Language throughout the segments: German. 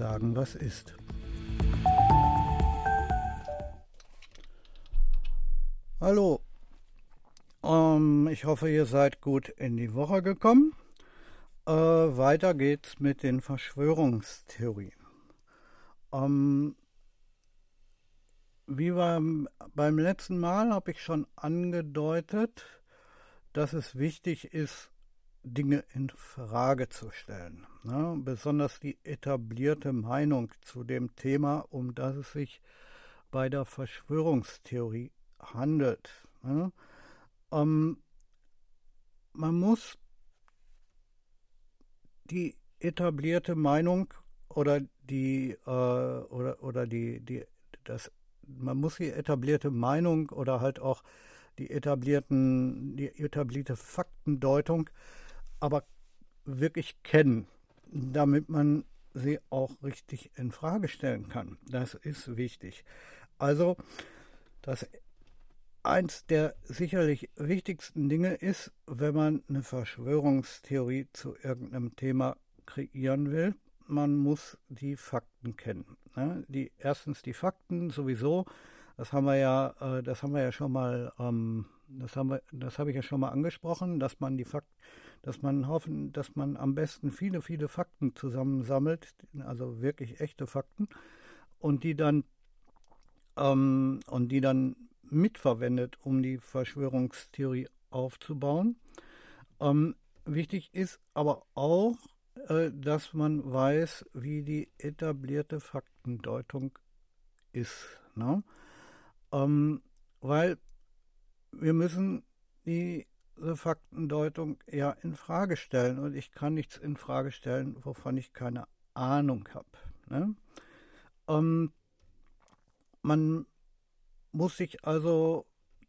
sagen, was ist. Hallo, ähm, ich hoffe, ihr seid gut in die Woche gekommen. Äh, weiter geht's mit den Verschwörungstheorien. Ähm, wie beim, beim letzten Mal habe ich schon angedeutet, dass es wichtig ist, Dinge in Frage zu stellen. Ne? Besonders die etablierte Meinung zu dem Thema, um das es sich bei der Verschwörungstheorie handelt. Ne? Ähm, man muss die etablierte Meinung oder die äh, oder oder die die das man muss die etablierte Meinung oder halt auch die etablierten die etablierte Faktendeutung aber wirklich kennen, damit man sie auch richtig in Frage stellen kann. Das ist wichtig. Also das eins der sicherlich wichtigsten Dinge ist, wenn man eine Verschwörungstheorie zu irgendeinem Thema kreieren will, man muss die Fakten kennen. Ne? Die, erstens die Fakten sowieso, das haben wir ja, äh, das haben wir ja schon mal, ähm, das haben wir, das habe ich ja schon mal angesprochen, dass man die Fakten, dass man hoffen, dass man am besten viele, viele Fakten zusammensammelt, also wirklich echte Fakten, und die dann ähm, und die dann mitverwendet, um die Verschwörungstheorie aufzubauen. Ähm, wichtig ist aber auch, äh, dass man weiß, wie die etablierte Faktendeutung ist. Ne? Ähm, weil wir müssen diese Faktendeutung ja in Frage stellen und ich kann nichts in Frage stellen, wovon ich keine Ahnung habe. Ne? Ähm, man muss sich also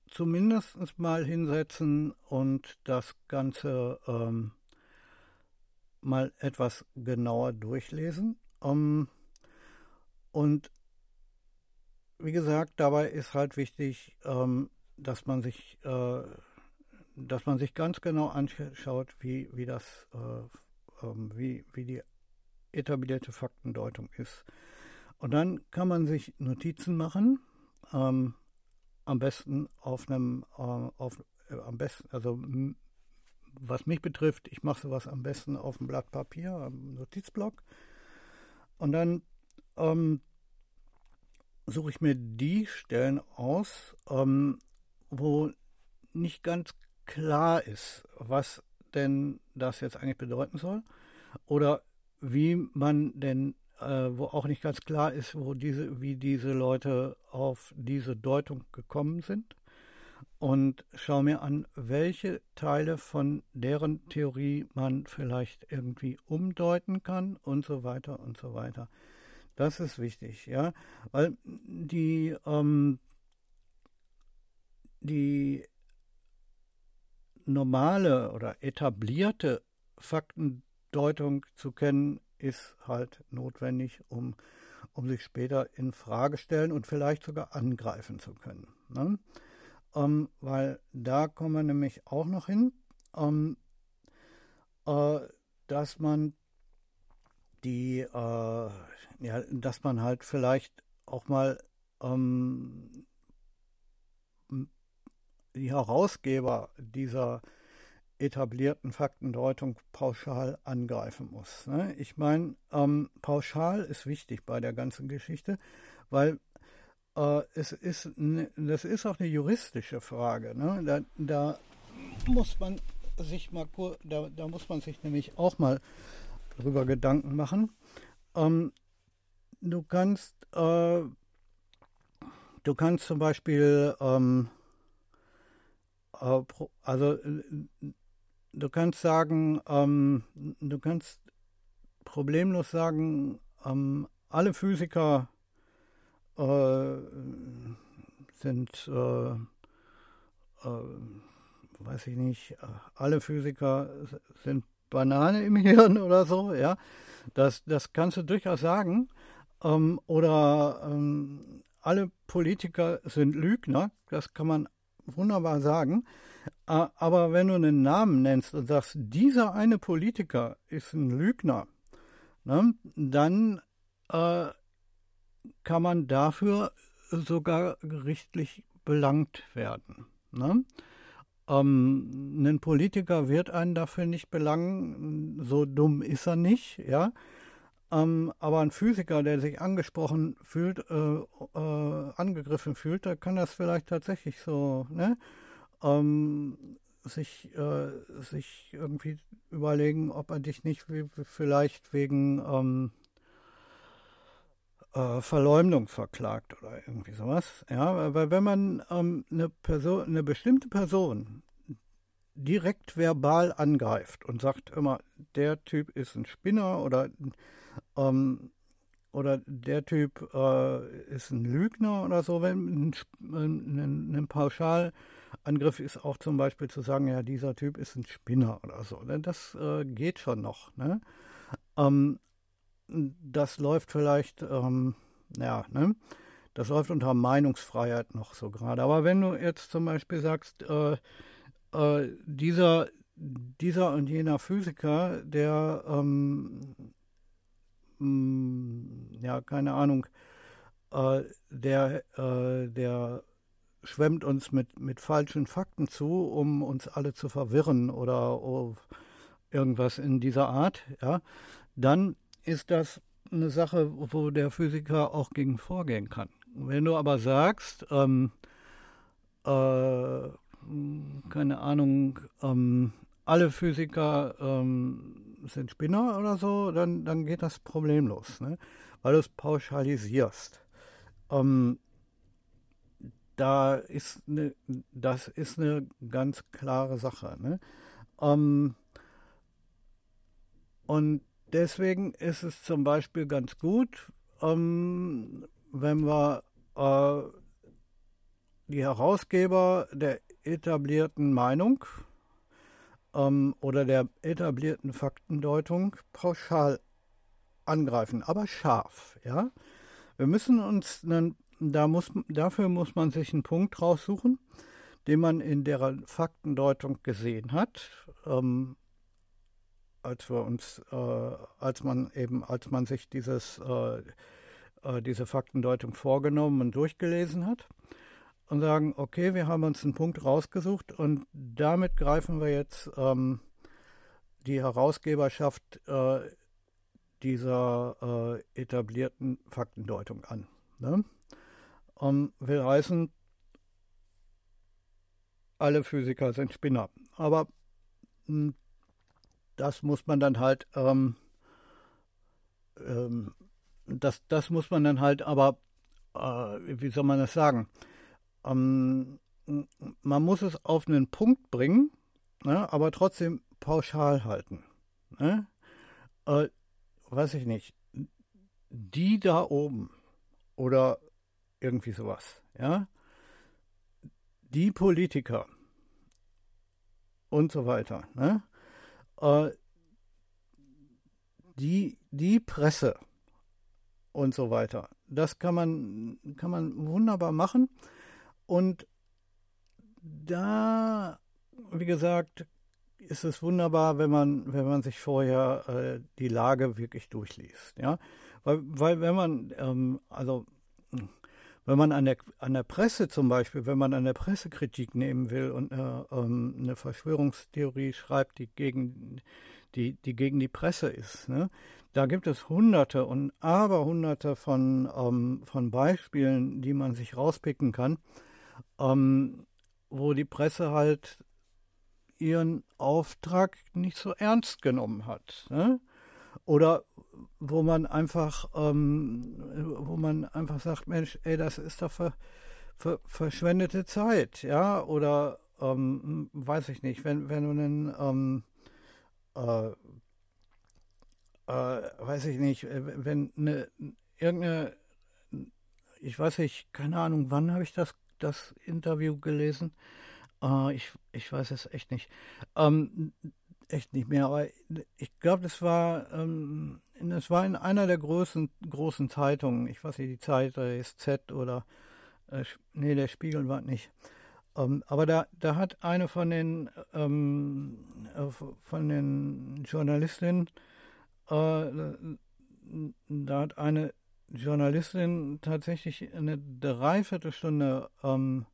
zumindest mal hinsetzen und das Ganze ähm, mal etwas genauer durchlesen. Ähm, und wie gesagt, dabei ist halt wichtig, ähm, dass man sich, äh, dass man sich ganz genau anschaut, wie, wie das, äh, ähm, wie, wie die etablierte Faktendeutung ist. Und dann kann man sich Notizen machen, ähm, am besten auf einem, äh, auf, äh, am besten, also was mich betrifft, ich mache sowas am besten auf einem Blatt Papier, am Notizblock. Und dann ähm, suche ich mir die Stellen aus, ähm, wo nicht ganz klar ist, was denn das jetzt eigentlich bedeuten soll oder wie man denn äh, wo auch nicht ganz klar ist, wo diese, wie diese Leute auf diese Deutung gekommen sind. Und schaue mir an, welche Teile von deren Theorie man vielleicht irgendwie umdeuten kann und so weiter und so weiter. Das ist wichtig, ja, weil die, ähm, die normale oder etablierte Faktendeutung zu kennen, ist halt notwendig, um, um sich später in Frage stellen und vielleicht sogar angreifen zu können. Ne? Ähm, weil da kommen wir nämlich auch noch hin, ähm, äh, dass man die, äh, ja, dass man halt vielleicht auch mal ähm, die Herausgeber dieser etablierten Faktendeutung pauschal angreifen muss. Ne? Ich meine, ähm, pauschal ist wichtig bei der ganzen Geschichte, weil äh, es ist, das ist auch eine juristische Frage. Ne? Da, da, muss man sich mal, da, da muss man sich nämlich auch mal drüber Gedanken machen. Ähm, du kannst, äh, du kannst zum Beispiel ähm, äh, also du kannst sagen, ähm, du kannst problemlos sagen, ähm, alle Physiker äh, sind, äh, äh, weiß ich nicht, alle Physiker sind Banane im Hirn oder so, ja. Das, das kannst du durchaus sagen. Ähm, oder ähm, alle Politiker sind Lügner, das kann man wunderbar sagen. Aber wenn du einen Namen nennst und sagst, dieser eine Politiker ist ein Lügner, ne, dann äh, kann man dafür sogar gerichtlich belangt werden. Ne? Ähm, ein Politiker wird einen dafür nicht belangen, so dumm ist er nicht, ja. Ähm, aber ein Physiker, der sich angesprochen fühlt, äh, äh, angegriffen fühlt, da kann das vielleicht tatsächlich so, ne? Ähm, sich, äh, sich irgendwie überlegen, ob er dich nicht vielleicht wegen ähm, äh, Verleumdung verklagt oder irgendwie sowas. Ja, weil wenn man ähm, eine Person, eine bestimmte Person direkt verbal angreift und sagt immer, der Typ ist ein Spinner oder ähm, oder der Typ äh, ist ein Lügner oder so, wenn ein, ein, ein, Pauschalangriff ist auch zum Beispiel zu sagen, ja, dieser Typ ist ein Spinner oder so. Das äh, geht schon noch. Ne? Ähm, das läuft vielleicht, ähm, ja, ne? Das läuft unter Meinungsfreiheit noch so gerade. Aber wenn du jetzt zum Beispiel sagst, äh, äh, dieser, dieser und jener Physiker, der, ähm, mh, mm, ja, keine Ahnung, äh, der, äh, der schwemmt uns mit, mit falschen Fakten zu, um uns alle zu verwirren oder oh, irgendwas in dieser Art, ja, dann ist das eine Sache, wo der Physiker auch gegen vorgehen kann. Wenn du aber sagst, ähm, äh, keine Ahnung, ähm, alle Physiker ähm, sind Spinner oder so, dann, dann geht das problemlos, ne? weil du es pauschalisierst. Ähm, da ist eine, das ist eine ganz klare Sache. Ne? Ähm, und Deswegen ist es zum Beispiel ganz gut, ähm, wenn wir äh, die Herausgeber der etablierten Meinung ähm, oder der etablierten Faktendeutung pauschal angreifen, aber scharf. Ja, wir müssen uns dann, da muss, dafür muss man sich einen Punkt raussuchen, den man in der Faktendeutung gesehen hat. Ähm, als wir uns, äh, als man eben, als man sich dieses, äh, äh, diese Faktendeutung vorgenommen und durchgelesen hat und sagen, okay, wir haben uns einen Punkt rausgesucht und damit greifen wir jetzt ähm, die Herausgeberschaft äh, dieser äh, etablierten Faktendeutung an. Ne? Um, will heißen, alle Physiker sind Spinner. Aber hm, das muss man dann halt, ähm, ähm, das, das muss man dann halt aber, äh, wie soll man das sagen? Ähm, man muss es auf einen Punkt bringen, ne, aber trotzdem pauschal halten. Ne? Äh, weiß ich nicht. Die da oben oder irgendwie sowas, ja. Die Politiker und so weiter. Ne? äh, die, die Presse und so weiter. Das kann man, kann man wunderbar machen. Und da, wie gesagt, ist es wunderbar, wenn man, wenn man sich vorher äh, die Lage wirklich durchliest. Ja? Weil, weil wenn man, ähm, also wenn man an der, an der Presse zum Beispiel, wenn man an der Pressekritik nehmen will und eine, äh, ähm, eine Verschwörungstheorie schreibt, die gegen die, die gegen die Presse ist, ne? da gibt es hunderte und aberhunderte von, ähm, von Beispielen, die man sich rauspicken kann, ähm, wo die Presse halt ihren Auftrag nicht so ernst genommen hat. Ne? Oder wo man einfach, ähm, wo man einfach sagt, Mensch, ey, das ist doch ver, ver, verschwendete Zeit, ja, oder ähm, weiß ich nicht, wenn, wenn du einen, ähm, äh, äh, weiß ich nicht, wenn eine, irgendeine, ich weiß nicht, keine Ahnung, wann habe ich das, das Interview gelesen? Äh, ich, ich weiß es echt nicht. Ähm, echt nicht mehr, aber ich glaube, das war, ähm, das war in einer der großen, großen Zeitungen. Ich weiß nicht, die Zeit, der SZ oder, äh, nee, der Spiegel war nicht. Ähm, aber da, da hat eine von den, ähm, äh, von den Journalistinnen, äh, da hat eine Journalistin tatsächlich eine Dreiviertelstunde ähm,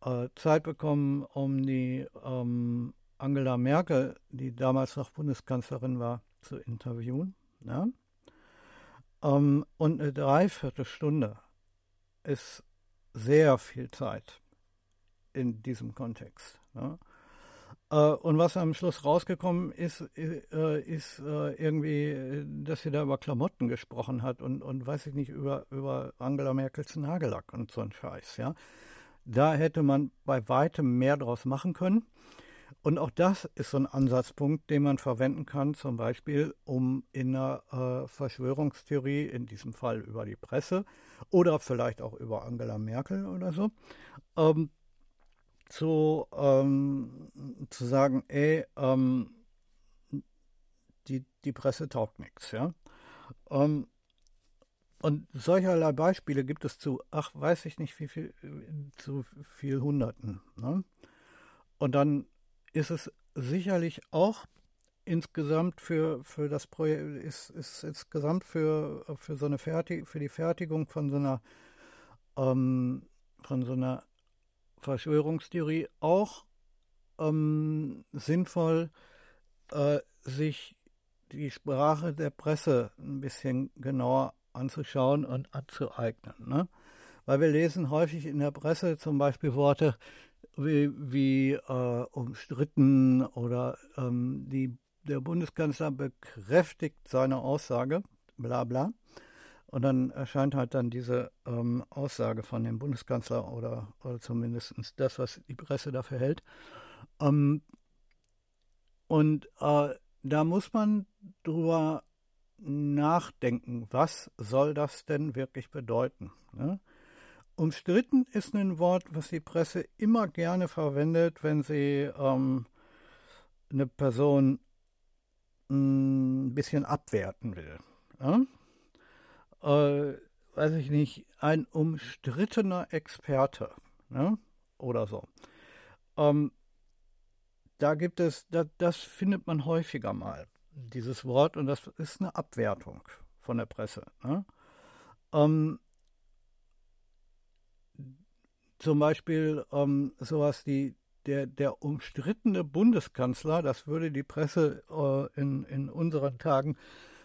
äh, Zeit bekommen, um die ähm, Angela Merkel, die damals noch Bundeskanzlerin war, zu interviewen. Ja? Ähm, und eine Dreiviertelstunde ist sehr viel Zeit in diesem Kontext. Ja? Äh, und was am Schluss rausgekommen ist, äh, ist äh, irgendwie, dass sie da über Klamotten gesprochen hat und, und weiß ich nicht, über, über Angela Merkels Nagellack und so ein Scheiß. Ja? Da hätte man bei weitem mehr draus machen können. Und auch das ist so ein Ansatzpunkt, den man verwenden kann, zum Beispiel, um in einer Verschwörungstheorie, in diesem Fall über die Presse oder vielleicht auch über Angela Merkel oder so, ähm, zu, ähm, zu sagen, ey, ähm, die, die Presse taugt nichts. Ja? Ähm, und solcherlei Beispiele gibt es zu, ach, weiß ich nicht, wie viel, zu viel Hunderten. Ne? Und dann ist es sicherlich auch insgesamt für, für das Projekt, ist, ist insgesamt für, für so eine Fertig, für die Fertigung von so einer, ähm, von so einer Verschwörungstheorie auch ähm, sinnvoll, äh, sich die Sprache der Presse ein bisschen genauer anzuschauen und anzueignen. Ne? Weil wir lesen häufig in der Presse zum Beispiel Worte wie, wie äh, umstritten oder ähm, die, der Bundeskanzler bekräftigt seine Aussage, bla bla. Und dann erscheint halt dann diese ähm, Aussage von dem Bundeskanzler oder, oder zumindest das, was die Presse dafür hält. Ähm, und äh, da muss man drüber nachdenken, was soll das denn wirklich bedeuten? Ne? Umstritten ist ein Wort, was die Presse immer gerne verwendet, wenn sie ähm, eine Person ein bisschen abwerten will. Ja? Äh, weiß ich nicht, ein umstrittener Experte ne? oder so. Ähm, da gibt es, da, das findet man häufiger mal, dieses Wort, und das ist eine Abwertung von der Presse. Ne? Ähm, zum Beispiel ähm, sowas wie der, der umstrittene Bundeskanzler, das würde die Presse äh, in, in unseren Tagen äh,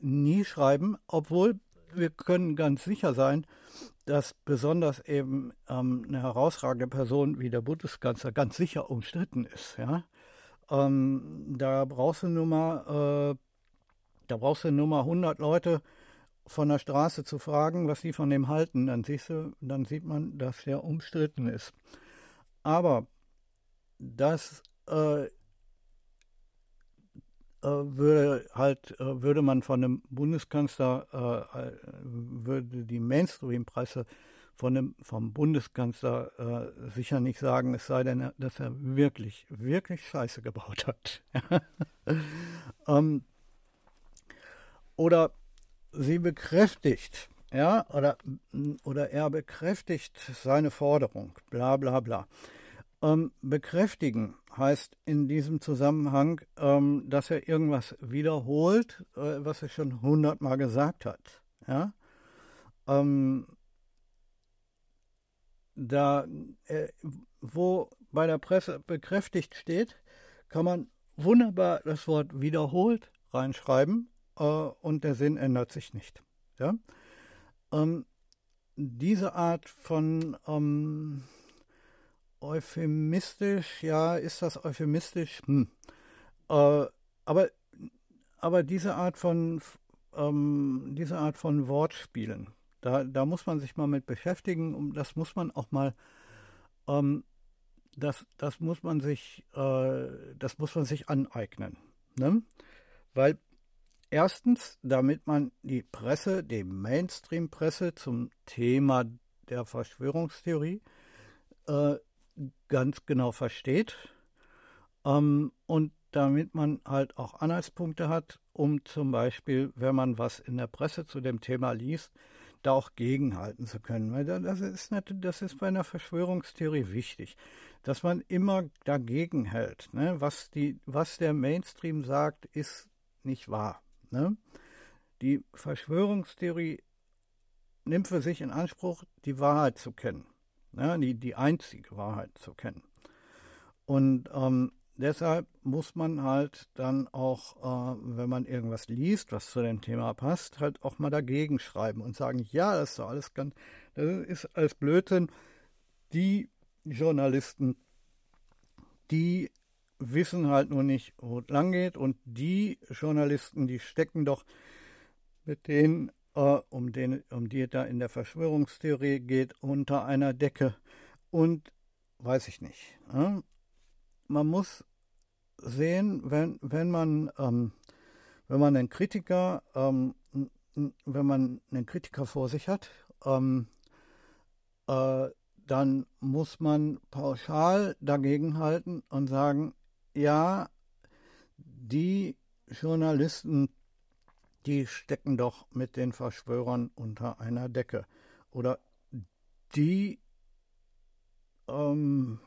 nie schreiben, obwohl wir können ganz sicher sein, dass besonders eben ähm, eine herausragende Person wie der Bundeskanzler ganz sicher umstritten ist. Ja? Ähm, da brauchst du nur mal, äh, da brauchst du nur mal 100 Leute von der Straße zu fragen, was sie von dem halten. Dann siehst du, dann sieht man, dass er umstritten ist. Aber das äh, äh, würde halt, äh, würde man von einem Bundeskanzler, äh, würde die Mainstream-Presse von dem, vom Bundeskanzler sicher nicht sagen, es sei denn, dass er wirklich, wirklich Scheiße gebaut hat. ähm, oder sie bekräftigt, ja, oder, oder er bekräftigt seine Forderung, bla bla bla. Ähm, bekräftigen heißt in diesem Zusammenhang, ähm, dass er irgendwas wiederholt, äh, was er schon hundertmal gesagt hat. Ja? Ähm, da, äh, wo bei der Presse bekräftigt steht, kann man wunderbar das Wort wiederholt reinschreiben äh, und der Sinn ändert sich nicht. Ja? Ähm, diese Art von ähm, Euphemistisch, ja, ist das euphemistisch? Hm. Äh, aber, aber diese Art von ähm, diese Art von Wortspielen, da, da muss man sich mal mit beschäftigen und das muss man auch mal ähm, das, das muss man sich äh, das muss man sich aneignen. Ne? Weil erstens, damit man die Presse, die Mainstream-Presse zum Thema der Verschwörungstheorie äh, ganz genau versteht ähm, und damit man halt auch Anhaltspunkte hat, um zum Beispiel, wenn man was in der Presse zu dem Thema liest, da auch gegenhalten zu können. Weil das ist, nicht, das ist bei einer Verschwörungstheorie wichtig, dass man immer dagegen hält. Ne? Was, die, was der Mainstream sagt, ist nicht wahr. Ne? die Verschwörungstheorie nimmt für sich in Anspruch, die Wahrheit zu kennen, ja, die, die einzige Wahrheit zu kennen. Und ähm, deshalb muss man halt dann auch, äh, wenn man irgendwas liest, was zu dem Thema passt, halt auch mal dagegen schreiben und sagen, ja, das ist doch alles ganz, das ist alles Blödsinn. Die Journalisten, die wissen halt nur nicht, wo es lang geht und die Journalisten, die stecken doch mit äh, um, den, um die es da in der Verschwörungstheorie geht, unter einer Decke und weiß ich nicht. Äh? Man muss sehen, wenn, wenn man ähm, wenn man einen Kritiker, ähm, wenn man einen Kritiker vor sich hat, ähm, äh, dann muss man pauschal dagegenhalten und sagen, ja, die Journalisten, die stecken doch mit den Verschwörern unter einer Decke. Oder die ähm,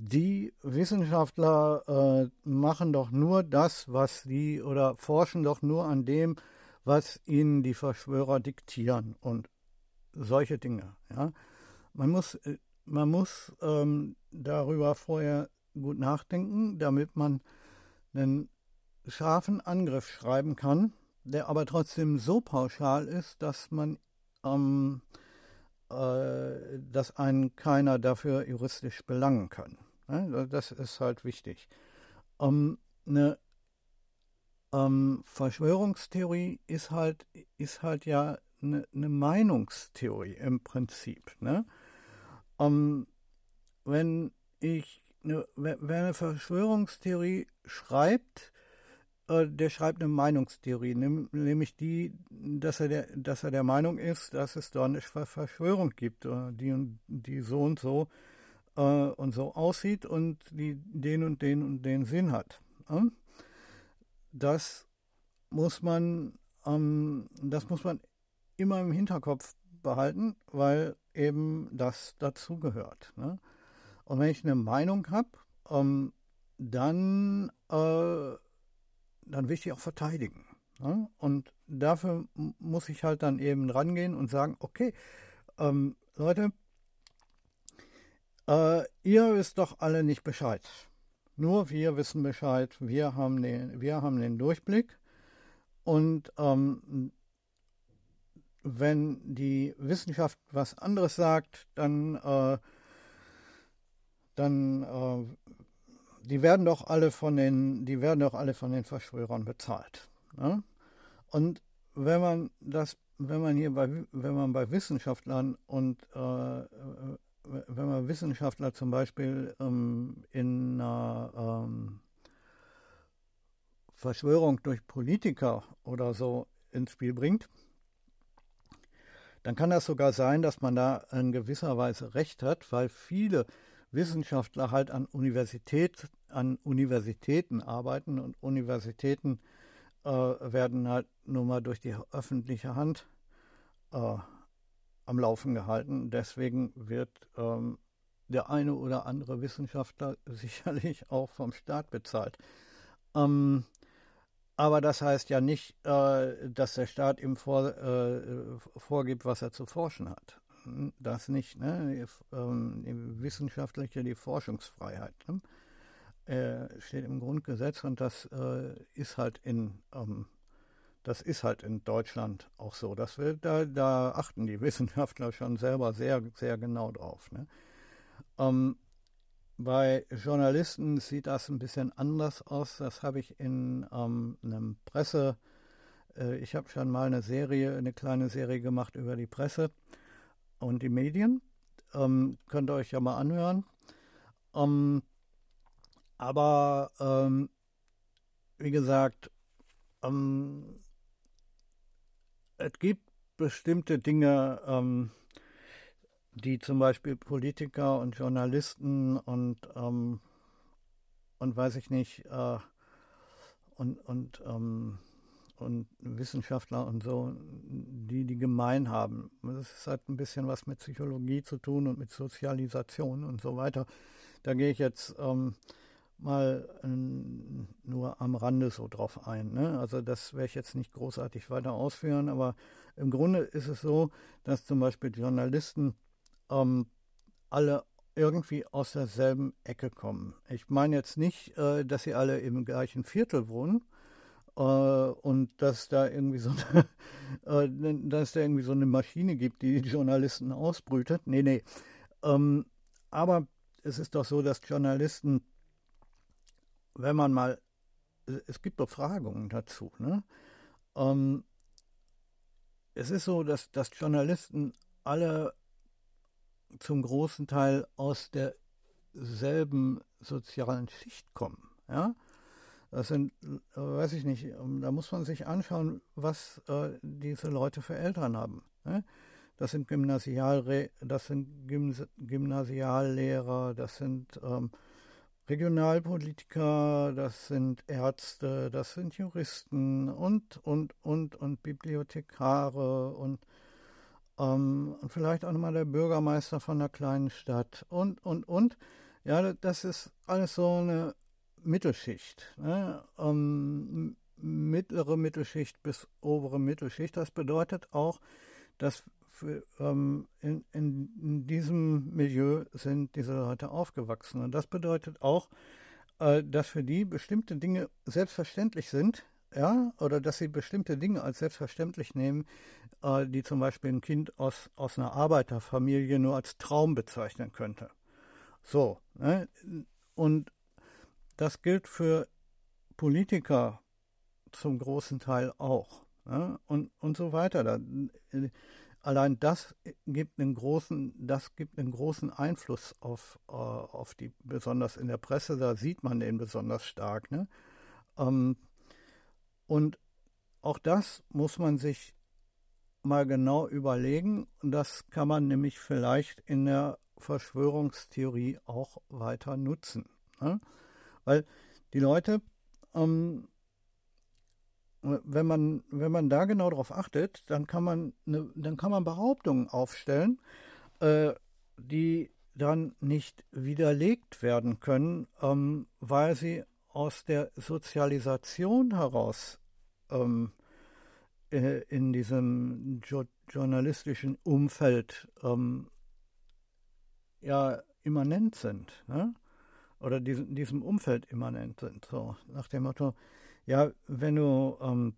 die Wissenschaftler äh, machen doch nur das, was sie oder forschen doch nur an dem, was ihnen die Verschwörer diktieren und solche Dinge. Ja? Man muss, äh, man muss ähm, darüber vorher gut nachdenken, damit man einen scharfen Angriff schreiben kann, der aber trotzdem so pauschal ist, dass man ähm, äh, dass einen keiner dafür juristisch belangen kann. Ne? Das ist halt wichtig. Um, eine ähm, Verschwörungstheorie ist halt, ist halt ja eine, eine Meinungstheorie im Prinzip. Ne? Um, wenn ich eine, wer eine Verschwörungstheorie schreibt, der schreibt eine Meinungstheorie, nämlich die, dass er, der, dass er der Meinung ist, dass es da eine Verschwörung gibt, äh, die, die so und so äh, und so aussieht und die den und den und den Sinn hat. Äh? Das muss man, ähm, das muss man immer im Hinterkopf behalten, weil eben das dazugehört. Ne? Und wenn ich eine Meinung habe, ähm, dann, äh, dann will ich die auch verteidigen. Ne? Und dafür muss ich halt dann eben rangehen und sagen, okay, ähm, Leute, äh, ihr wisst doch alle nicht Bescheid. Nur wir wissen Bescheid. Wir haben den, wir haben den Durchblick. Und ähm, wenn die Wissenschaft was anderes sagt, dann, äh, dann äh, die werden doch alle von den, die werden doch alle von den Verschwörern bezahlt. Ne? Und wenn man das, wenn man hier bei, wenn man bei Wissenschaftlern und äh, wenn man Wissenschaftler zum Beispiel ähm, in einer ähm, Verschwörung durch Politiker oder so ins Spiel bringt, dann kann das sogar sein, dass man da in gewisser Weise recht hat, weil viele Wissenschaftler halt an, Universität, an Universitäten arbeiten und Universitäten äh, werden halt nur mal durch die öffentliche Hand äh, am Laufen gehalten. Deswegen wird ähm, der eine oder andere Wissenschaftler sicherlich auch vom Staat bezahlt. Ähm, aber das heißt ja nicht, äh, dass der Staat ihm vor, äh, vorgibt, was er zu forschen hat. Das nicht. Ne? Die, ähm, die wissenschaftliche, die Forschungsfreiheit ne? äh, steht im Grundgesetz und das äh, ist halt in ähm, das ist halt in Deutschland auch so. Das wir, da, da achten die Wissenschaftler schon selber sehr, sehr genau drauf. Ne? Ähm, bei Journalisten sieht das ein bisschen anders aus. Das habe ich in ähm, einem Presse, äh, ich habe schon mal eine Serie, eine kleine Serie gemacht über die Presse und die Medien. Ähm, könnt ihr euch ja mal anhören. Ähm, aber ähm, wie gesagt, ähm, es gibt bestimmte Dinge, ähm, die zum Beispiel Politiker und Journalisten und, ähm, und weiß ich nicht, äh, und, und, und Wissenschaftler und so, die die gemein haben. Das hat ein bisschen was mit Psychologie zu tun und mit Sozialisation und so weiter. Da gehe ich jetzt ähm, mal äh, nur am Rande so drauf ein. Ne? Also das werde ich jetzt nicht großartig weiter ausführen, aber im Grunde ist es so, dass zum Beispiel Journalisten ähm, alle irgendwie aus derselben Ecke kommen. Ich meine jetzt nicht, äh, dass sie alle im gleichen Viertel wohnen und dass da irgendwie so eine, äh, dass da irgendwie so eine Maschine gibt, die die Journalisten ausbrütet. Nee, nee. Ähm, aber es ist doch so, dass Journalisten, wenn man mal, es gibt Befragungen dazu, ne? Ähm, es ist so, dass, dass Journalisten alle zum großen Teil aus derselben sozialen Schicht kommen. Ja? Das sind, äh, weiß ich nicht, ähm, da muss man sich anschauen, was äh, diese Leute für Eltern haben. Ne? Das sind, Gymnasialre das sind Gymnas Gymnasiallehrer, das sind ähm, Regionalpolitiker, das sind Ärzte, das sind Juristen und, und, und, und Bibliothekare und ähm, und vielleicht auch nochmal der Bürgermeister von einer kleinen Stadt und, und, und. Ja, das ist alles so eine Mittelschicht. Ne? Ähm, mittlere Mittelschicht bis obere Mittelschicht. Das bedeutet auch, dass für, ähm, in, in, diesem Milieu sind diese Leute aufgewachsen. Und das bedeutet auch, äh, dass für die bestimmte Dinge selbstverständlich sind, ja, oder dass sie bestimmte Dinge als selbstverständlich nehmen, äh, die zum Beispiel ein Kind aus, aus einer Arbeiterfamilie nur als Traum bezeichnen könnte. So, ne? und das gilt für Politiker zum großen Teil auch. Ne? Und, und so weiter. Da, allein das gibt einen großen, das gibt einen großen Einfluss auf, äh, auf die, besonders in der Presse, da sieht man den besonders stark. Ne? Ähm, und auch das muss man sich mal genau überlegen. Das kann man nämlich vielleicht in der Verschwörungstheorie auch weiter nutzen. Ne? Weil die Leute, ähm, wenn man, wenn man da genau darauf achtet, dann kann man, ne, dann kann man Behauptungen aufstellen, äh, die dann nicht widerlegt werden können, ähm, weil sie aus der Sozialisation heraus ähm, äh, in diesem jo journalistischen Umfeld ähm, ja immanent sind, ne? Oder diesem, diesem Umfeld immanent sind. So nach dem Motto, ja, wenn du ähm,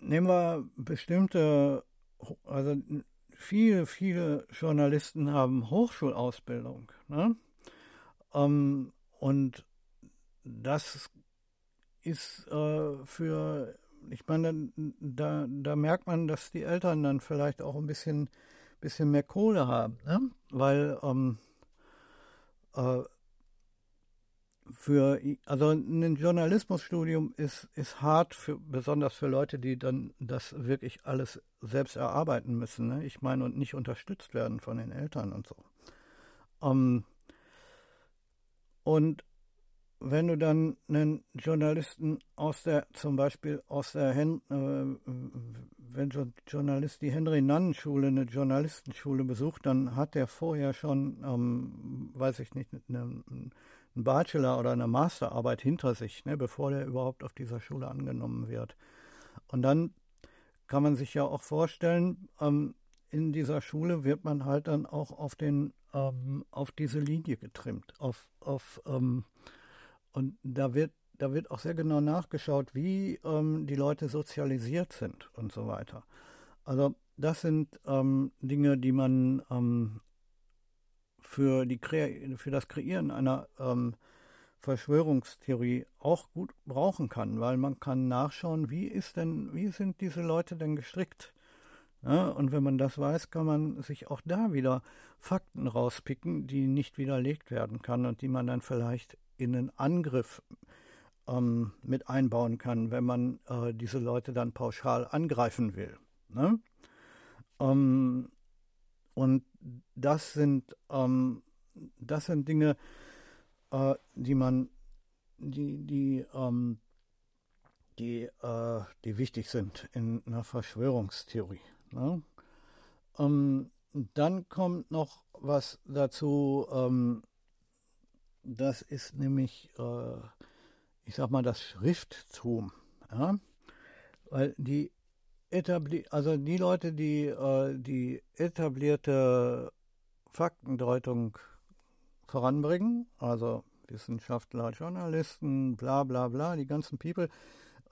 nehmen wir bestimmte, also viele, viele Journalisten haben Hochschulausbildung. Ne? Ähm, und das ist äh, für, ich meine, da, da merkt man, dass die Eltern dann vielleicht auch ein bisschen, bisschen mehr Kohle haben, ne? weil ähm, äh, für, also ein Journalismusstudium ist, ist hart, für, besonders für Leute, die dann das wirklich alles selbst erarbeiten müssen. Ne? Ich meine, und nicht unterstützt werden von den Eltern und so. Ähm, und wenn du dann einen Journalisten aus der, zum Beispiel aus der, Hen äh, wenn Journalist die Henry-Nannen-Schule, eine Journalistenschule besucht, dann hat der vorher schon, ähm, weiß ich nicht, eine, einen Bachelor oder eine Masterarbeit hinter sich, ne, bevor der überhaupt auf dieser Schule angenommen wird. Und dann kann man sich ja auch vorstellen, ähm, in dieser Schule wird man halt dann auch auf den ähm, auf diese Linie getrimmt, auf, auf ähm, und da wird, da wird auch sehr genau nachgeschaut, wie ähm, die Leute sozialisiert sind und so weiter. Also das sind ähm, Dinge, die man ähm, für, die für das Kreieren einer ähm, Verschwörungstheorie auch gut brauchen kann, weil man kann nachschauen, wie ist denn, wie sind diese Leute denn gestrickt? Ja, und wenn man das weiß, kann man sich auch da wieder Fakten rauspicken, die nicht widerlegt werden kann und die man dann vielleicht in einen Angriff ähm, mit einbauen kann, wenn man äh, diese Leute dann pauschal angreifen will. Ne? Ähm, und das sind, ähm, das sind Dinge, äh, die man, die, die, ähm, die, äh, die wichtig sind in einer Verschwörungstheorie. Ne? Ähm, dann kommt noch was dazu, ähm, das ist nämlich, äh, ich sag mal, das Schrifttum. Ja? Weil die etabli also die Leute, die äh, die etablierte Faktendeutung voranbringen, also Wissenschaftler, Journalisten, bla bla bla, die ganzen People.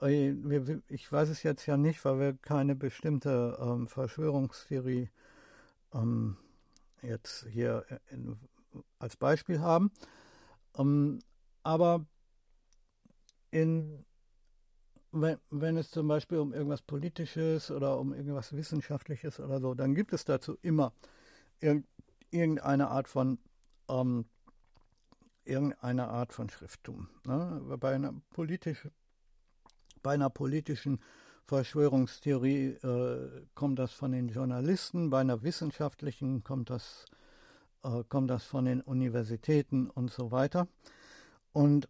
Äh, ich weiß es jetzt ja nicht, weil wir keine bestimmte ähm, Verschwörungstheorie ähm, jetzt hier in, als Beispiel haben. Ähm, aber in, wenn, wenn es zum Beispiel um irgendwas Politisches oder um irgendwas Wissenschaftliches oder so, dann gibt es dazu immer irgendeine Art von ähm, irgendeine Art von Schrifttum. Ne? Bei, einer bei einer politischen Verschwörungstheorie äh, kommt das von den Journalisten, bei einer wissenschaftlichen kommt das, äh, kommt das von den Universitäten und so weiter. Und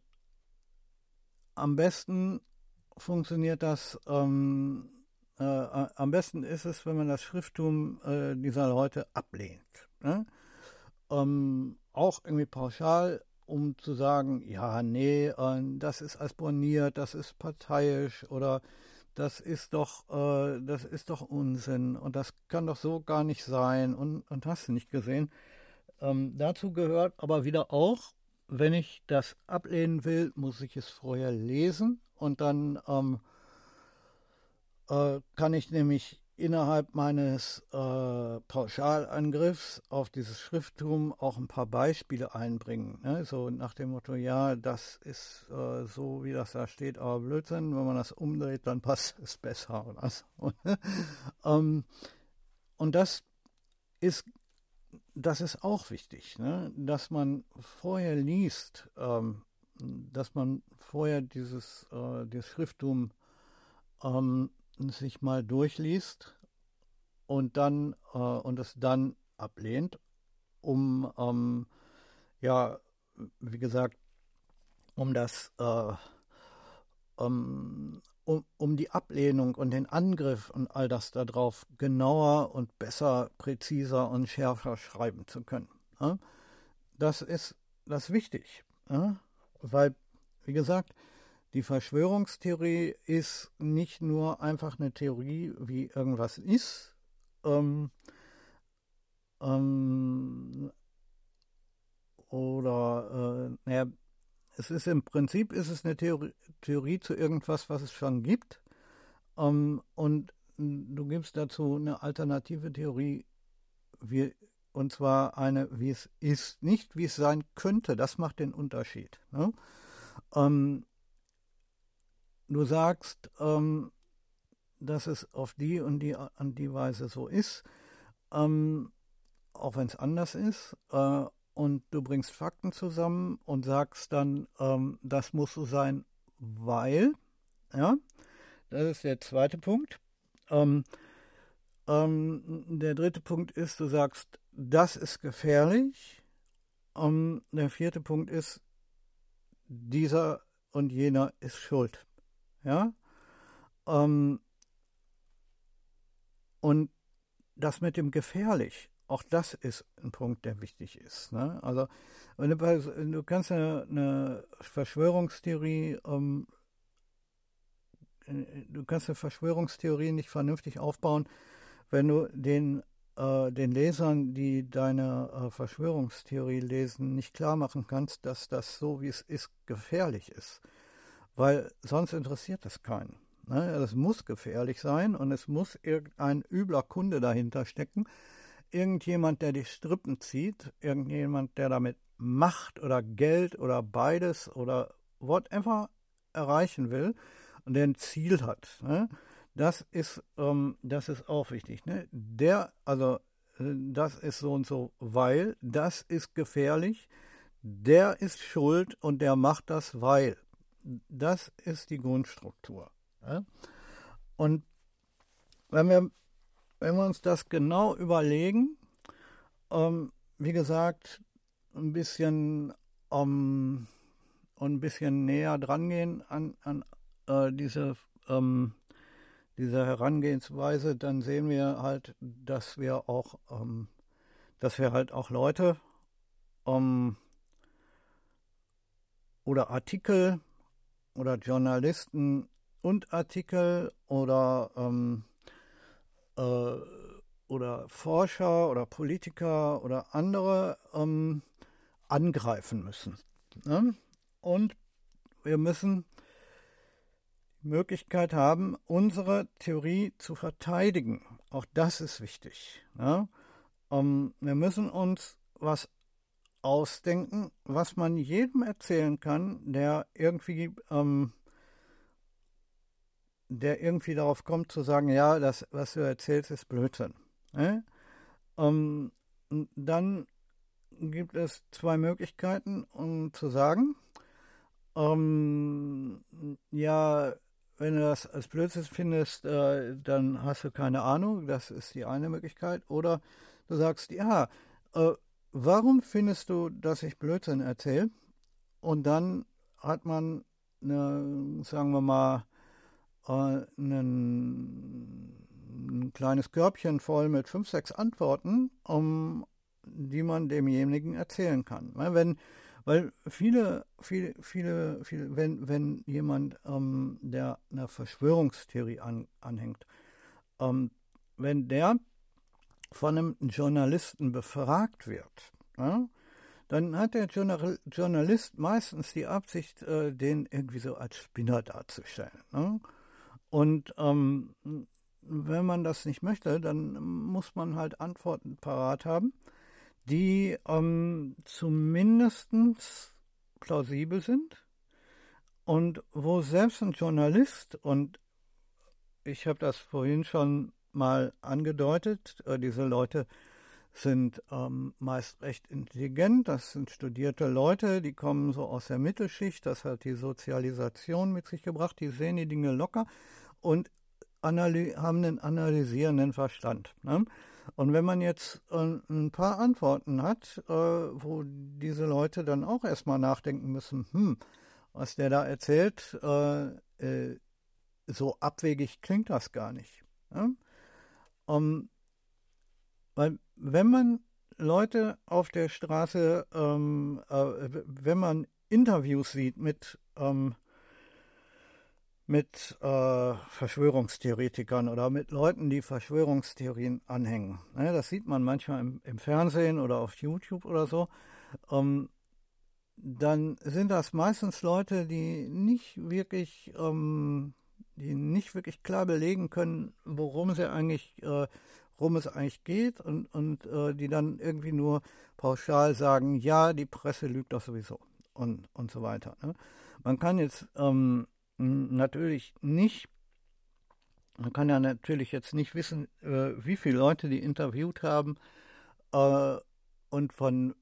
am besten funktioniert das, ähm, äh, am besten ist es, wenn man das Schrifttum äh, dieser Leute ablehnt. Ne? Ähm, auch irgendwie pauschal um zu sagen, ja, nee, äh, das ist asboniert, das ist parteiisch oder das ist doch, äh, das ist doch Unsinn und das kann doch so gar nicht sein und, und hast du nicht gesehen. Ähm, dazu gehört aber wieder auch, wenn ich das ablehnen will, muss ich es vorher lesen und dann ähm, äh, kann ich nämlich innerhalb meines äh, Pauschalangriffs auf dieses Schrifttum auch ein paar Beispiele einbringen. Ne? So nach dem Motto, ja, das ist äh, so, wie das da steht, aber Blödsinn, wenn man das umdreht, dann passt es besser oder so. ähm, und das ist, das ist auch wichtig, ne? dass man vorher liest, ähm, dass man vorher dieses, äh, dieses Schrifttum ähm, sich mal durchliest und dann äh, und es dann ablehnt, um ähm, ja, wie gesagt, um das äh, um, um die Ablehnung und den Angriff und all das darauf genauer und besser, präziser und schärfer schreiben zu können. Ja? Das ist das wichtig, ja? weil, wie gesagt, die Verschwörungstheorie ist nicht nur einfach eine Theorie, wie irgendwas ist, ähm, ähm, oder, äh, naja, es ist im Prinzip ist es eine Theorie, Theorie zu irgendwas, was es schon gibt. Ähm, und du gibst dazu eine alternative Theorie, wie, und zwar eine, wie es ist, nicht wie es sein könnte. Das macht den Unterschied. Ne? Ähm, du sagst, ähm, dass es auf die und die an die Weise so ist, ähm, auch wenn es anders ist. Äh, und du bringst Fakten zusammen und sagst dann, ähm, das muss so sein, weil, ja, das ist der zweite Punkt. Ähm, ähm der dritte Punkt ist, du sagst, das ist gefährlich. Ähm, der vierte Punkt ist, dieser und jener ist schuld. Ja? Ähm, und das mit dem gefährlich, auch das ist ein Punkt, der wichtig ist. Ne? Also du, kannst eine, eine Verschwörungstheorie, ähm, du kannst eine Verschwörungstheorie nicht vernünftig aufbauen, wenn du den, äh, den Lesern, die deine äh, Verschwörungstheorie lesen, nicht klar machen kannst, dass das so wie es ist gefährlich ist. Weil sonst interessiert das keinen. Ne? Es muss gefährlich sein und es muss irgendein übler Kunde dahinter stecken. Irgendjemand, der die Strippen zieht, irgendjemand, der damit Macht oder Geld oder beides oder whatever erreichen will und der ein Ziel hat. Ne? Das ist, ähm, das ist auch wichtig. Ne? Der, also äh, das ist so und so, weil das ist gefährlich, der ist schuld und der macht das, weil. Das ist die Grundstruktur. Ja? Und wenn wir, wenn wir uns das genau überlegen, ähm, wie gesagt, ein bisschen ähm, ein bisschen näher drangehen an, an äh, diese, ähm, diese Herangehensweise, dann sehen wir halt, dass wir auch, ähm, dass wir halt auch Leute ähm, oder Artikel oder Journalisten und Artikel oder ähm, äh, oder Forscher oder Politiker oder andere ähm, angreifen müssen. Ne? Und wir müssen die Möglichkeit haben, unsere Theorie zu verteidigen. Auch das ist wichtig. Ne? Ähm, wir müssen uns was ausdenken, was man jedem erzählen kann, der irgendwie, ähm, der irgendwie darauf kommt zu sagen, ja, das, was du erzählst, ist Blödsinn. Ne? Ähm, dann gibt es zwei Möglichkeiten, um zu sagen, ähm, ja, wenn du das als Blödsinn findest, äh, dann hast du keine Ahnung, das ist die eine Möglichkeit. Oder du sagst, ja, äh, warum findest du, dass ich Blödsinn erzähle? Und dann hat man, eine, sagen wir mal, äh, ein kleines Körbchen voll mit fünf, sechs Antworten, um die man demjenigen erzählen kann. Wenn, weil viele, viele, viele, viele wenn, wenn jemand, ähm, der einer Verschwörungstheorie an, anhängt, ähm, wenn der von einem Journalisten befragt wird, ja, dann hat der Journalist meistens die Absicht, äh, den irgendwie so als Spinner darzustellen. Ne? Und ähm, wenn man das nicht möchte, dann muss man halt Antworten parat haben, die ähm, zumindest plausibel sind und wo selbst ein Journalist, und ich habe das vorhin schon mal angedeutet, äh, diese Leute sind ähm, meist recht intelligent, das sind studierte Leute, die kommen so aus der Mittelschicht, das hat die Sozialisation mit sich gebracht, die sehen die Dinge locker und haben einen analysierenden Verstand. Ne? Und wenn man jetzt äh, ein paar Antworten hat, äh, wo diese Leute dann auch erstmal nachdenken müssen, hm, was der da erzählt, äh, so abwegig klingt das gar nicht. Ne? Um, weil wenn man Leute auf der Straße, ähm, äh, wenn man Interviews sieht mit ähm, mit äh, Verschwörungstheoretikern oder mit Leuten, die Verschwörungstheorien anhängen. Ne, das sieht man manchmal im, im, Fernsehen oder auf YouTube oder so. Ähm, dann sind das meistens Leute, die nicht wirklich, ähm, die nicht wirklich klar belegen können, worum sie eigentlich, äh, worum es eigentlich geht und, und äh, die dann irgendwie nur pauschal sagen, ja, die Presse lügt doch sowieso und, und so weiter. Ne? Man kann jetzt ähm, natürlich nicht, man kann ja natürlich jetzt nicht wissen, äh, wie viele Leute die interviewt haben äh, und von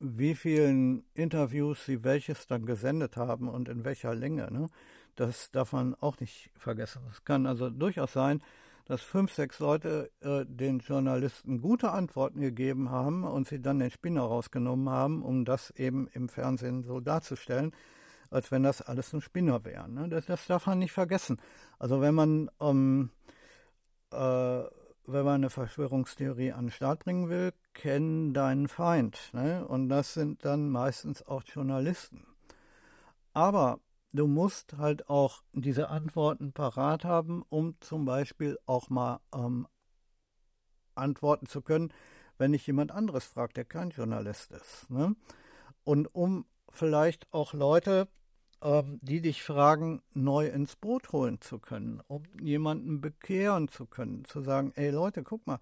wie vielen Interviews sie welches dann gesendet haben und in welcher Länge. Ne? Das darf man auch nicht vergessen. Es kann also durchaus sein, dass fünf, sechs Leute äh, den Journalisten gute Antworten gegeben haben und sie dann den Spinner rausgenommen haben, um das eben im Fernsehen so darzustellen als wenn das alles ein Spinner wäre. Ne? Das, das, darf man nicht vergessen. Also wenn man, ähm, äh, wenn man eine Verschwörungstheorie an den Start bringen will, kenn deinen Feind. Ne? Und das sind dann meistens auch Journalisten. Aber du musst halt auch diese Antworten parat haben, um zum Beispiel auch mal ähm, antworten zu können, wenn dich jemand anderes fragt, der kein Journalist ist. Ne? Und um vielleicht auch Leute ähm, die dich fragen, neu ins Boot holen zu können, um jemanden bekehren zu können, zu sagen, ey Leute, guck mal,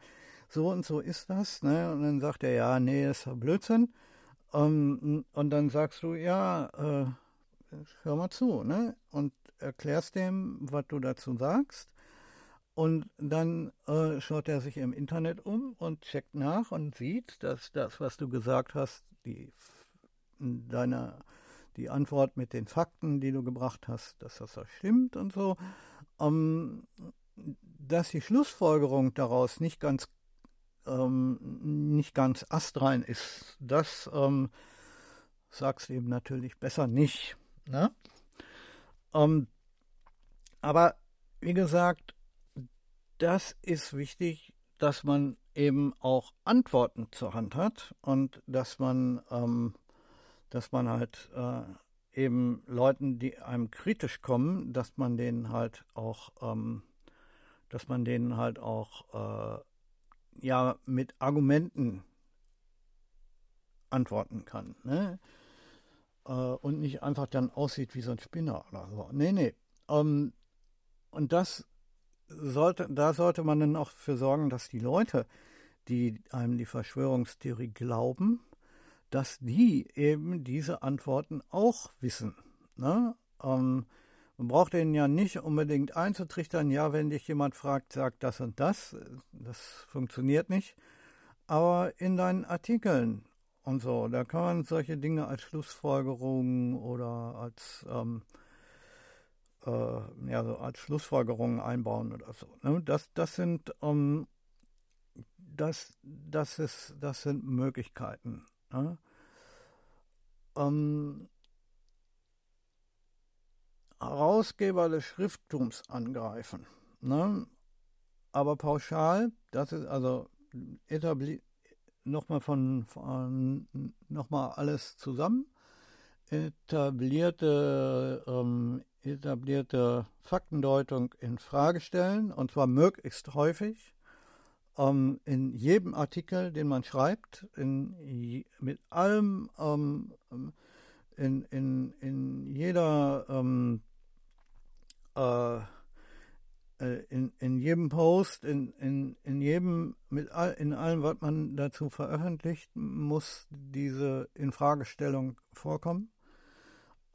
so und so ist das, ne? Und dann sagt er, ja, nee, ist Blödsinn. Ähm, und dann sagst du, ja, äh, hör mal zu, ne? Und erklärst dem, was du dazu sagst. Und dann äh, schaut er sich im Internet um und checkt nach und sieht, dass das, was du gesagt hast, die deiner die Antwort mit den Fakten, die du gebracht hast, dass das auch stimmt und so. Ähm, dass die Schlussfolgerung daraus nicht ganz ähm, nicht ganz astrein ist, das ähm, sagst du eben natürlich besser nicht. Ne? Ähm, aber wie gesagt, das ist wichtig, dass man eben auch Antworten zur Hand hat und dass man ähm, dass man halt äh, eben Leuten, die einem kritisch kommen, dass man denen halt auch, ähm, dass man denen halt auch äh, ja mit Argumenten antworten kann. Ne? Äh, und nicht einfach dann aussieht wie so ein Spinner oder so. Nee, nee. Ähm, und das sollte, da sollte man dann auch für sorgen, dass die Leute, die einem die Verschwörungstheorie glauben, dass die eben diese Antworten auch wissen. Ne? Ähm, man braucht ihnen ja nicht unbedingt einzutrichtern, ja, wenn dich jemand fragt, sag das und das. Das funktioniert nicht. Aber in deinen Artikeln und so, da kann man solche Dinge als Schlussfolgerungen oder als, ähm, äh, ja, so als Schlussfolgerungen einbauen oder so. Ne? Das, das sind, ähm, das, das ist, das sind Möglichkeiten. Ne? Ähm, Herausgeber des Schrifttums angreifen. Ne? Aber pauschal, das ist also etabliert nochmal von, von nochmal alles zusammen. Etablierte, ähm, etablierte Faktendeutung in Frage stellen und zwar möglichst häufig ähm, in jedem Artikel, den man schreibt, in, mit allem, ähm, in, in, in jeder, ähm, äh, äh, in, in jedem Post, in, in, in jedem, mit all, in allem, was man dazu veröffentlicht, muss diese Infragestellung vorkommen.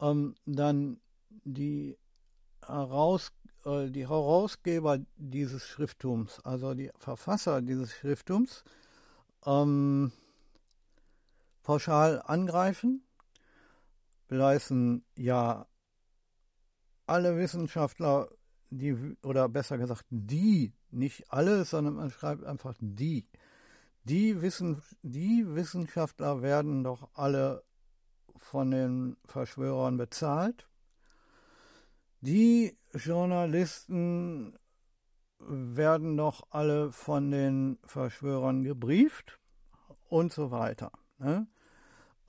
Ähm, dann die heraus die Herausgeber dieses Schrifttums, also die Verfasser dieses Schrifttums, ähm, pauschal angreifen, beleißen ja alle Wissenschaftler, die, oder besser gesagt, die, nicht alle, sondern man schreibt einfach die. Die, Wissen, die Wissenschaftler werden doch alle von den Verschwörern bezahlt die Journalisten werden noch alle von den Verschwörern gebrieft und so weiter. Ne?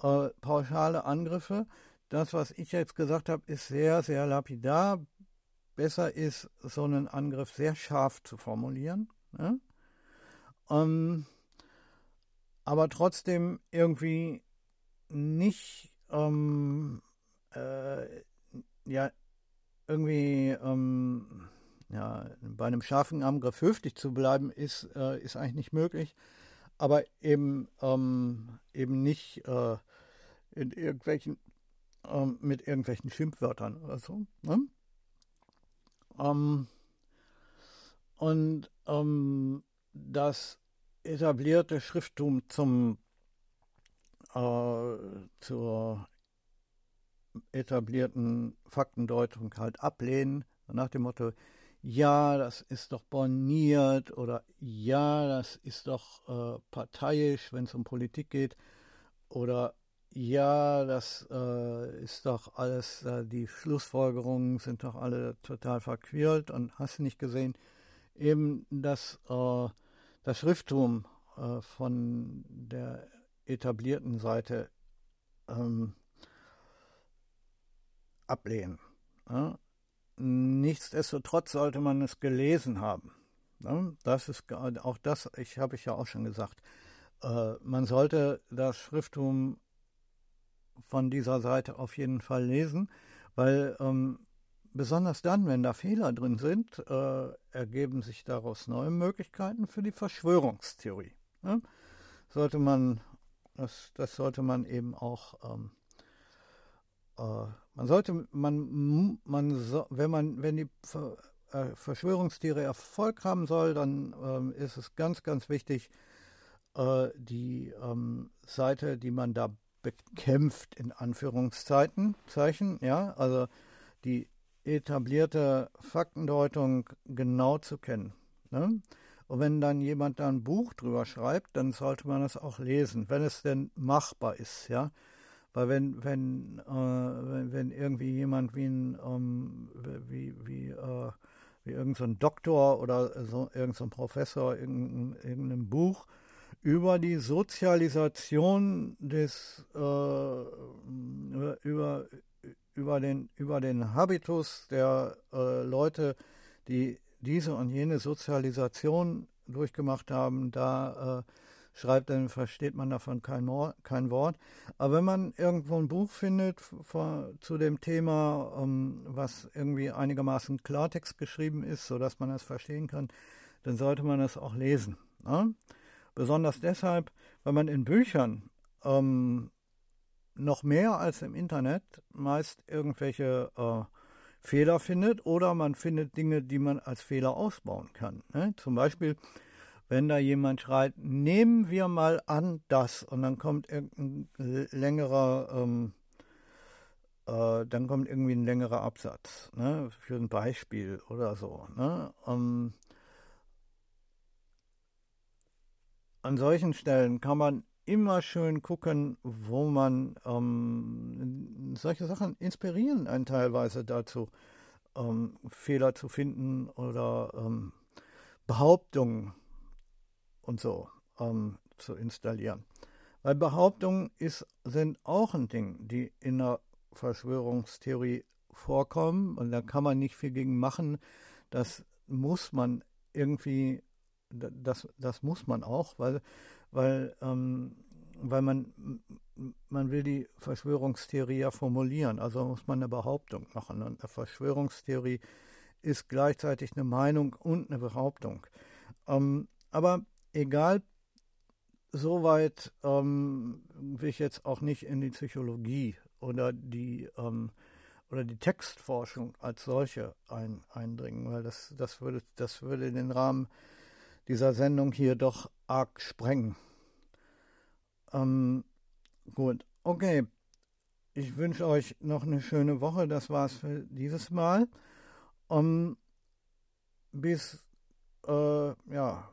Äh, pauschale Angriffe. Das, was ich jetzt gesagt habe, ist sehr, sehr lapidar. Besser ist, so einen Angriff sehr scharf zu formulieren. Ne? Ähm, aber trotzdem irgendwie nicht ähm, äh, ja, irgendwie ähm, ja, bei einem scharfen Angriff höflich zu bleiben, ist, äh, ist eigentlich nicht möglich. Aber eben, ähm, eben nicht äh, in irgendwelchen, ähm, mit irgendwelchen Schimpfwörtern oder so. Ne? Ähm, und ähm, das etablierte Schrifttum zum äh, zur etablierten Faktendeutung halt ablehnen, nach dem Motto, ja, das ist doch borniert oder ja, das ist doch äh, parteiisch, wenn es um Politik geht. Oder ja, das äh, ist doch alles, äh, die Schlussfolgerungen sind doch alle total verquirlt und hast nicht gesehen, eben das, äh, das Schrifttum äh, von der etablierten Seite ähm, ablehnen. Ja? Nichtsdestotrotz sollte man es gelesen haben. Ja? Das ist auch das, ich habe ich ja auch schon gesagt. Äh, man sollte das Schrifttum von dieser Seite auf jeden Fall lesen, weil ähm, besonders dann, wenn da Fehler drin sind, äh, ergeben sich daraus neue Möglichkeiten für die Verschwörungstheorie. Ja? Sollte man, das, das sollte man eben auch ähm, äh, man sollte, man, man, wenn man, wenn die äh, Verschwörungstheorie Erfolg haben soll, dann ähm, ist es ganz, ganz wichtig, äh, die ähm, Seite, die man da bekämpft, in Anführungszeichen, Zeichen, ja, also die etablierte Faktendeutung genau zu kennen. Ne? Und wenn dann jemand da ein Buch drüber schreibt, dann sollte man es auch lesen, wenn es denn machbar ist, ja. Weil wenn, wenn, äh, wenn, wenn, irgendwie jemand wie ein, ähm, wie, wie, äh, wie irgendein so Doktor oder so, irgendein so Professor in irgendeinem Buch über die Sozialisation des, äh, über, über den, über den Habitus der äh, Leute, die diese und jene Sozialisation durchgemacht haben, da äh, schreibt, dann versteht man davon kein, kein, Wort. Aber wenn man irgendwo ein Buch findet zu dem Thema, ähm, was irgendwie einigermaßen Klartext geschrieben ist, sodass man es verstehen kann, dann sollte man es auch lesen. Ne? Besonders deshalb, weil man in Büchern ähm, noch mehr als im Internet meist irgendwelche äh, Fehler findet oder man findet Dinge, die man als Fehler ausbauen kann. Ne? Zum Beispiel, wenn da jemand schreit, nehmen wir mal an das und dann kommt irgendein längerer, ähm, äh, dann kommt irgendwie ein längerer Absatz ne? für ein Beispiel oder so. Ne? Ähm, an solchen Stellen kann man immer schön gucken, wo man ähm, solche Sachen inspirieren einen teilweise dazu, ähm, Fehler zu finden oder ähm, Behauptungen und so ähm, zu installieren. Weil Behauptungen ist, sind auch ein Ding, die in der Verschwörungstheorie vorkommen und da kann man nicht viel gegen machen. Das muss man irgendwie, das, das muss man auch, weil weil, ähm, weil man, man will die Verschwörungstheorie ja formulieren, also muss man eine Behauptung machen. Und eine Verschwörungstheorie ist gleichzeitig eine Meinung und eine Behauptung. Ähm, aber egal, soweit ähm, will ich jetzt auch nicht in die Psychologie oder die ähm, oder die Textforschung als solche ein, eindringen, weil das, das, würde, das würde den Rahmen dieser Sendung hier doch arg sprengen. Ähm, gut, okay. Ich wünsche euch noch eine schöne Woche. Das war's für dieses Mal. Um, bis, äh, ja,